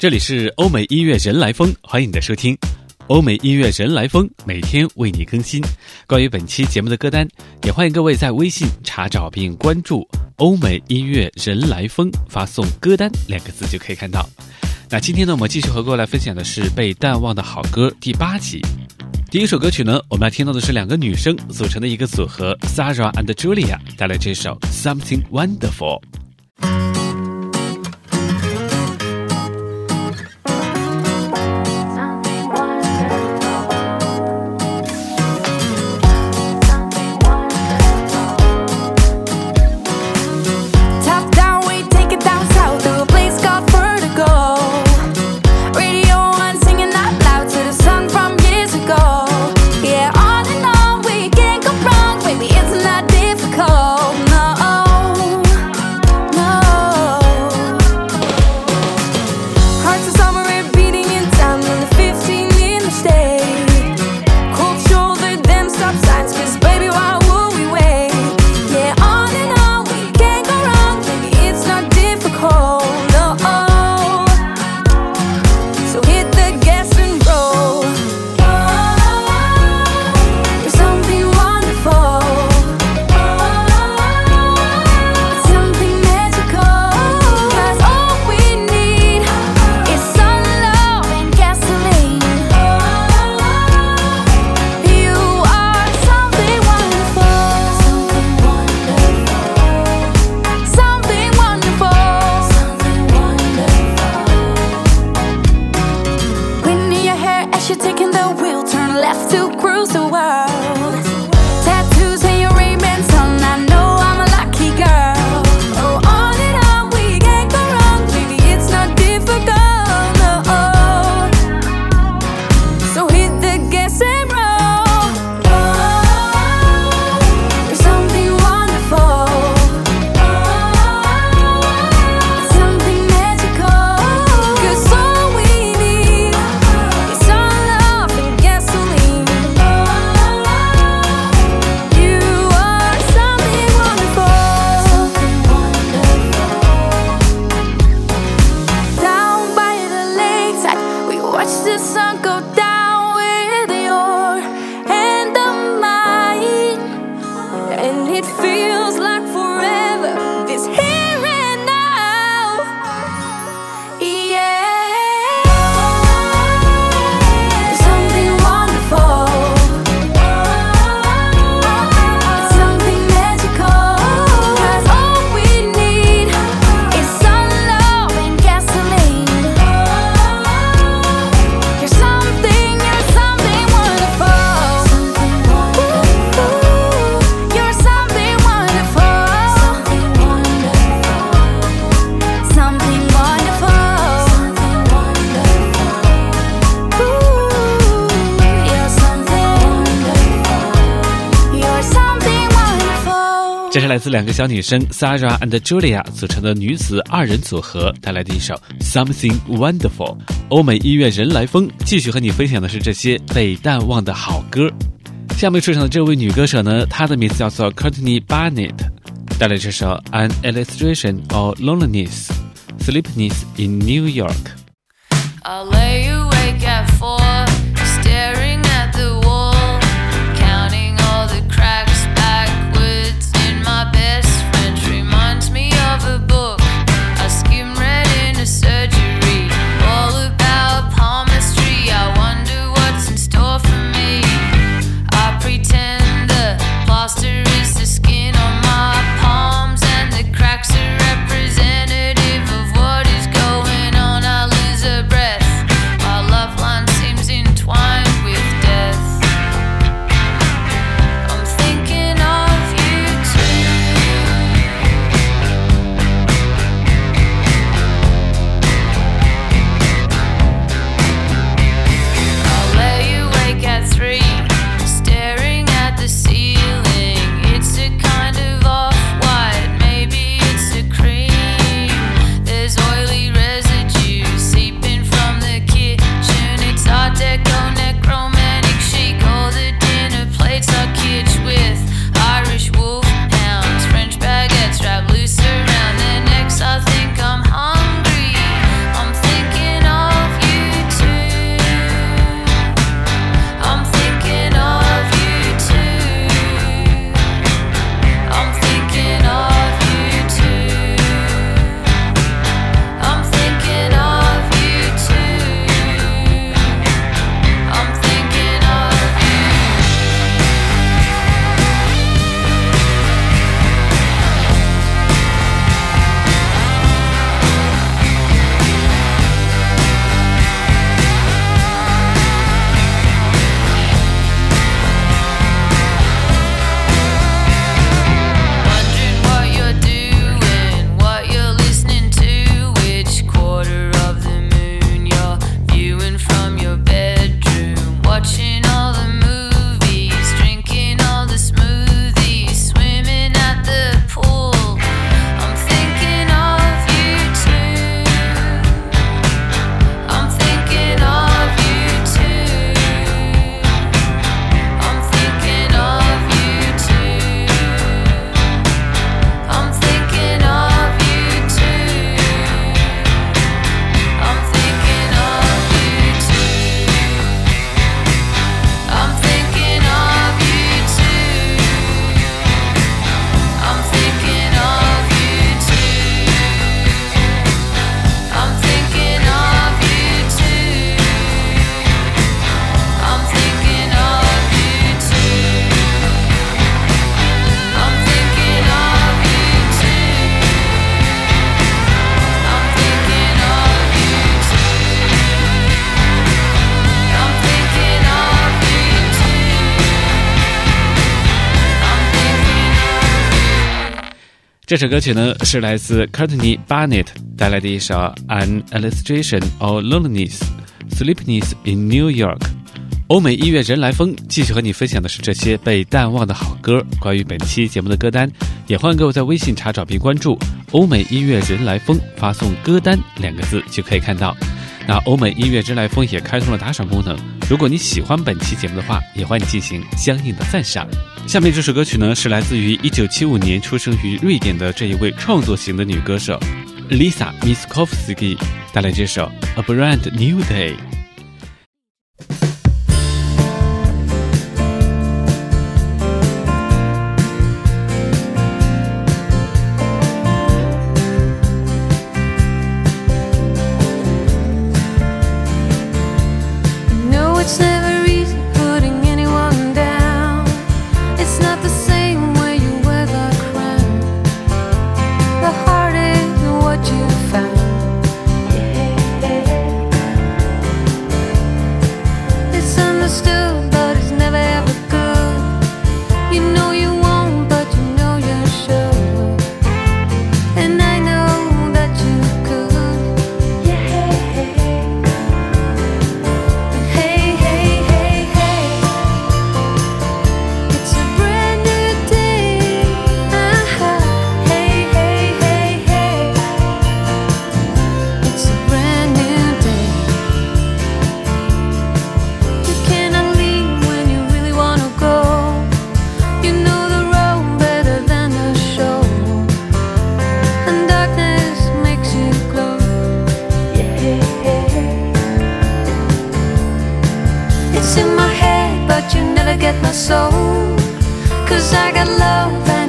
这里是欧美音乐人来疯，欢迎你的收听。欧美音乐人来疯每天为你更新关于本期节目的歌单，也欢迎各位在微信查找并关注“欧美音乐人来疯”，发送“歌单”两个字就可以看到。那今天呢，我们继续和各位来分享的是被淡忘的好歌第八集。第一首歌曲呢，我们要听到的是两个女生组成的一个组合 Sarah and Julia 带来这首 Something Wonderful。这是来自两个小女生 Sarah and Julia 组成的女子二人组合带来的一首 Something Wonderful。欧美音乐人来疯，继续和你分享的是这些被淡忘的好歌。下面出场的这位女歌手呢，她的名字叫做 Courtney Barnett，带来这首 An Illustration of Loneliness, Sleepiness in New York i'll lay you wake up for。这首歌曲呢是来自 Courtney Barnett 带来的一首《An Illustration of Loneliness, Sleepiness in New York》。欧美音乐人来疯继续和你分享的是这些被淡忘的好歌。关于本期节目的歌单，也欢迎各位在微信查找并关注“欧美音乐人来疯”，发送“歌单”两个字就可以看到。那欧美音乐之来风也开通了打赏功能，如果你喜欢本期节目的话，也欢迎进行相应的赞赏。下面这首歌曲呢，是来自于一九七五年出生于瑞典的这一位创作型的女歌手 Lisa Miskovsky 带来这首《A Brand New Day》。my soul. Cause I got love.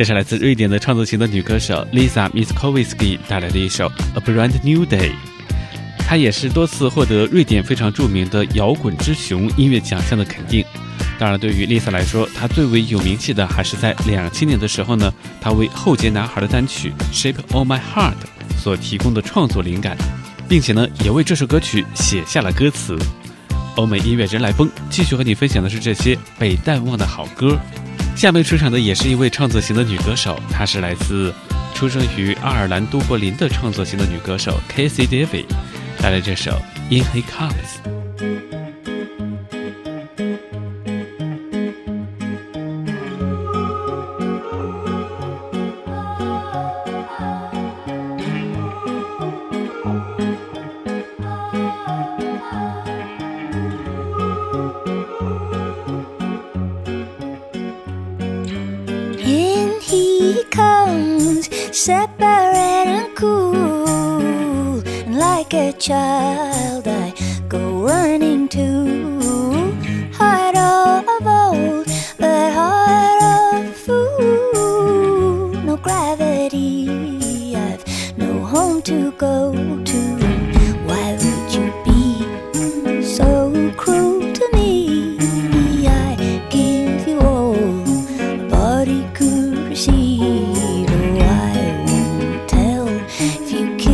这是来自瑞典的创作型的女歌手 Lisa Miskovsky 带来的一首《A Brand New Day》。她也是多次获得瑞典非常著名的摇滚之雄音乐奖项的肯定。当然，对于 Lisa 来说，她最为有名气的还是在两千年的时候呢，她为后街男孩的单曲《Shape of My Heart》所提供的创作灵感，并且呢，也为这首歌曲写下了歌词。欧美音乐人来疯，继续和你分享的是这些被淡忘的好歌。下面出场的也是一位创作型的女歌手，她是来自出生于爱尔兰都柏林的创作型的女歌手 Casey David，带来这首《In He Comes》。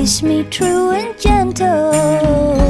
Kiss me true and gentle.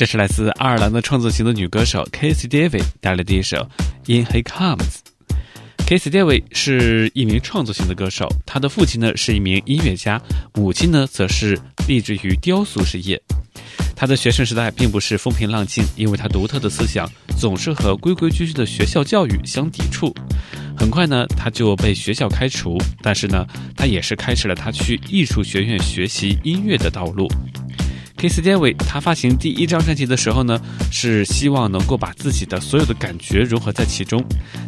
这是来自爱尔兰的创作型的女歌手 Casey David 带来的第一首《In He Comes》。Casey David 是一名创作型的歌手，她的父亲呢是一名音乐家，母亲呢则是立志于雕塑事业。她的学生时代并不是风平浪静，因为她独特的思想总是和规规矩矩的学校教育相抵触。很快呢，她就被学校开除，但是呢，她也是开始了她去艺术学院学习音乐的道路。Casey David 他发行第一张专辑的时候呢，是希望能够把自己的所有的感觉融合在其中，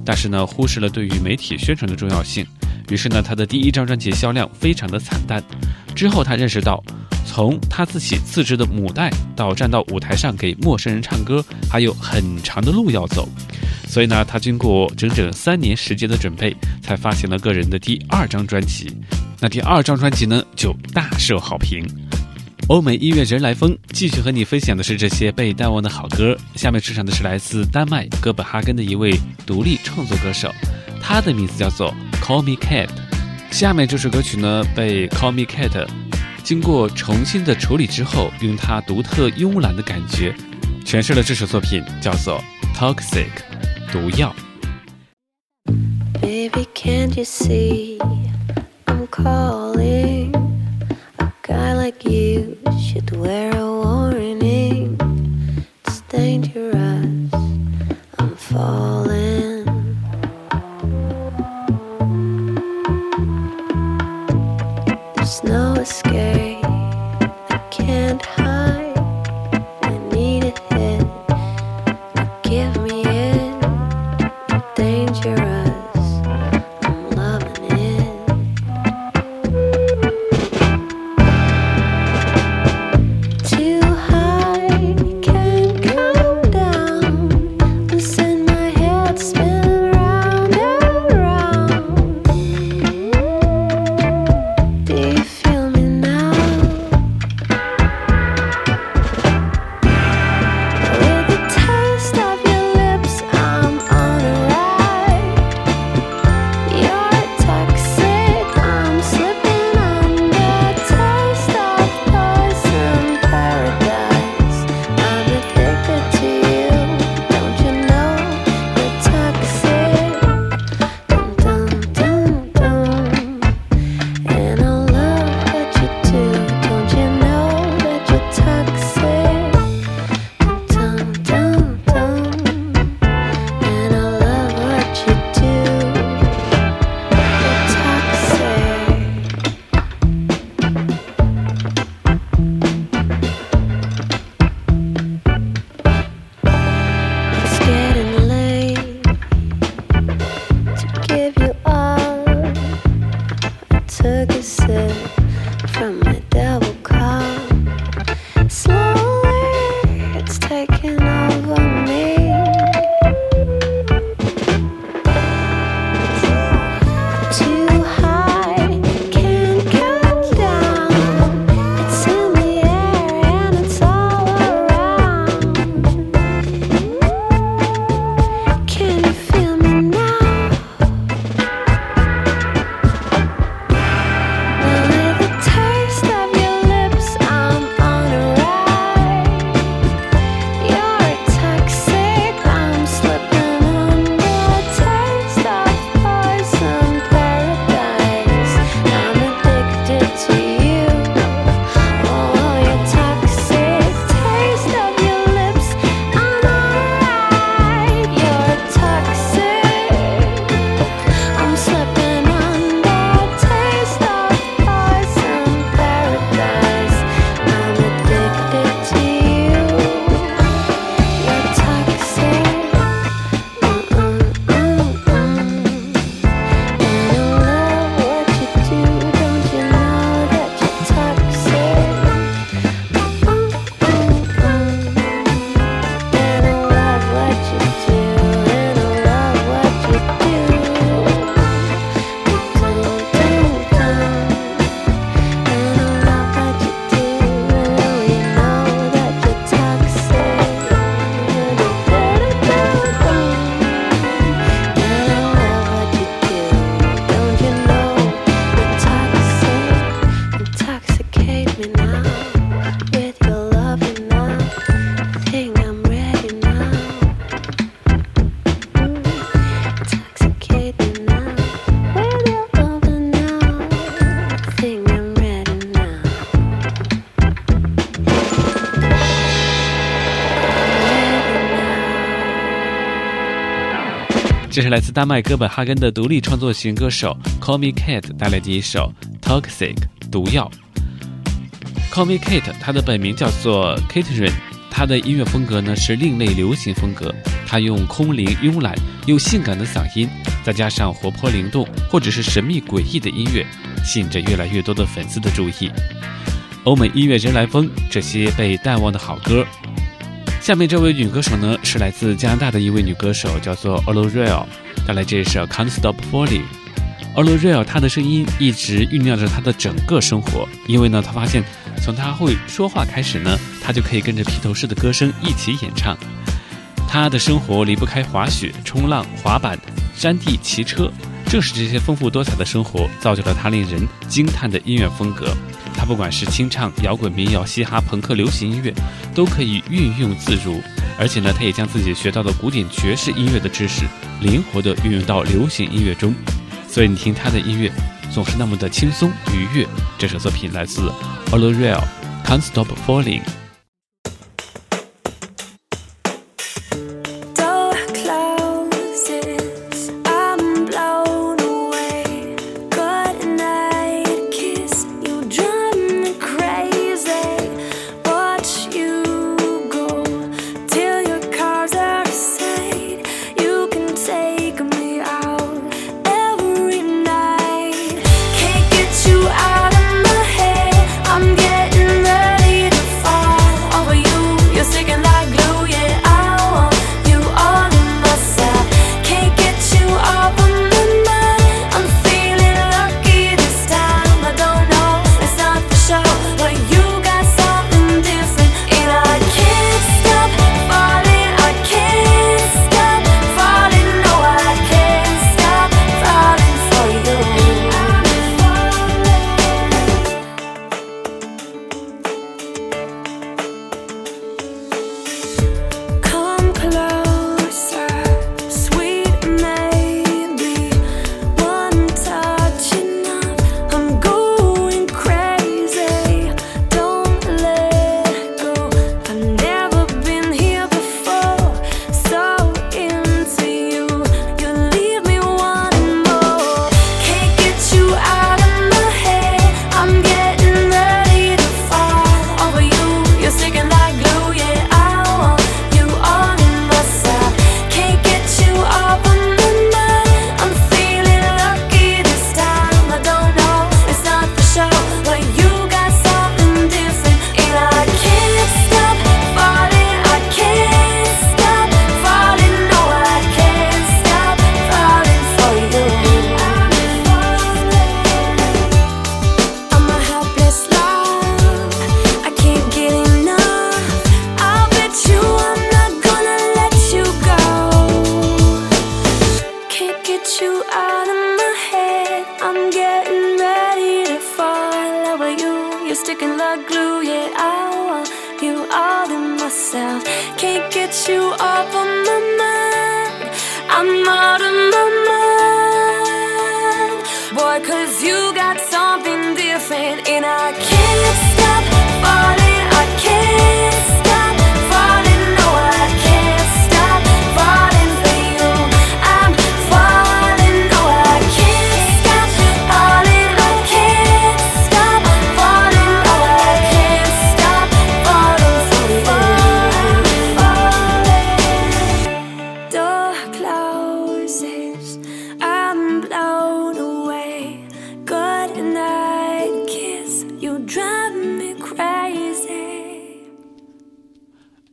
但是呢，忽视了对于媒体宣传的重要性。于是呢，他的第一张专辑销量非常的惨淡。之后他认识到，从他自己自制的母带到站到舞台上给陌生人唱歌，还有很长的路要走。所以呢，他经过整整三年时间的准备，才发行了个人的第二张专辑。那第二张专辑呢，就大受好评。欧美音乐人来疯，继续和你分享的是这些被淡忘的好歌。下面出场的是来自丹麦哥本哈根的一位独立创作歌手，他的名字叫做 Call Me Cat。下面这首歌曲呢，被 Call Me Cat 经过重新的处理之后，用他独特慵懒的感觉诠释了这首作品，叫做 Toxic，毒药。Baby, can't you see I'm calling? A guy like you should wear a warning. It's dangerous. 这是来自丹麦哥本哈根的独立创作型歌手 Call Me Kate 带来的一首 Toxic 毒药。Call Me Kate，她的本名叫做 Katerin，她的音乐风格呢是另类流行风格。她用空灵、慵懒又性感的嗓音，再加上活泼灵动或者是神秘诡异的音乐，吸引着越来越多的粉丝的注意。欧美音乐人来疯，这些被淡忘的好歌。下面这位女歌手呢，是来自加拿大的一位女歌手，叫做 o l o r e l 带来这首 Can't Stop Falling。o l o r e l 她的声音一直酝酿着她的整个生活，因为呢，她发现从她会说话开始呢，她就可以跟着披头士的歌声一起演唱。她的生活离不开滑雪、冲浪、滑板、山地骑车，正是这些丰富多彩的生活，造就了她令人惊叹的音乐风格。他不管是清唱、摇滚、民谣、嘻哈、朋克、流行音乐，都可以运用自如。而且呢，他也将自己学到的古典爵士音乐的知识，灵活地运用到流行音乐中。所以你听他的音乐，总是那么的轻松愉悦。这首作品来自 o l o r e l Can't Stop Falling。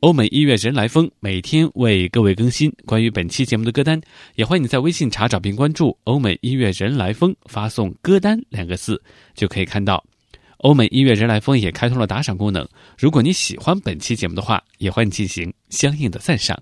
欧美音乐人来疯每天为各位更新关于本期节目的歌单，也欢迎你在微信查找并关注“欧美音乐人来疯”，发送“歌单”两个字就可以看到。欧美音乐人来疯也开通了打赏功能，如果你喜欢本期节目的话，也欢迎进行相应的赞赏。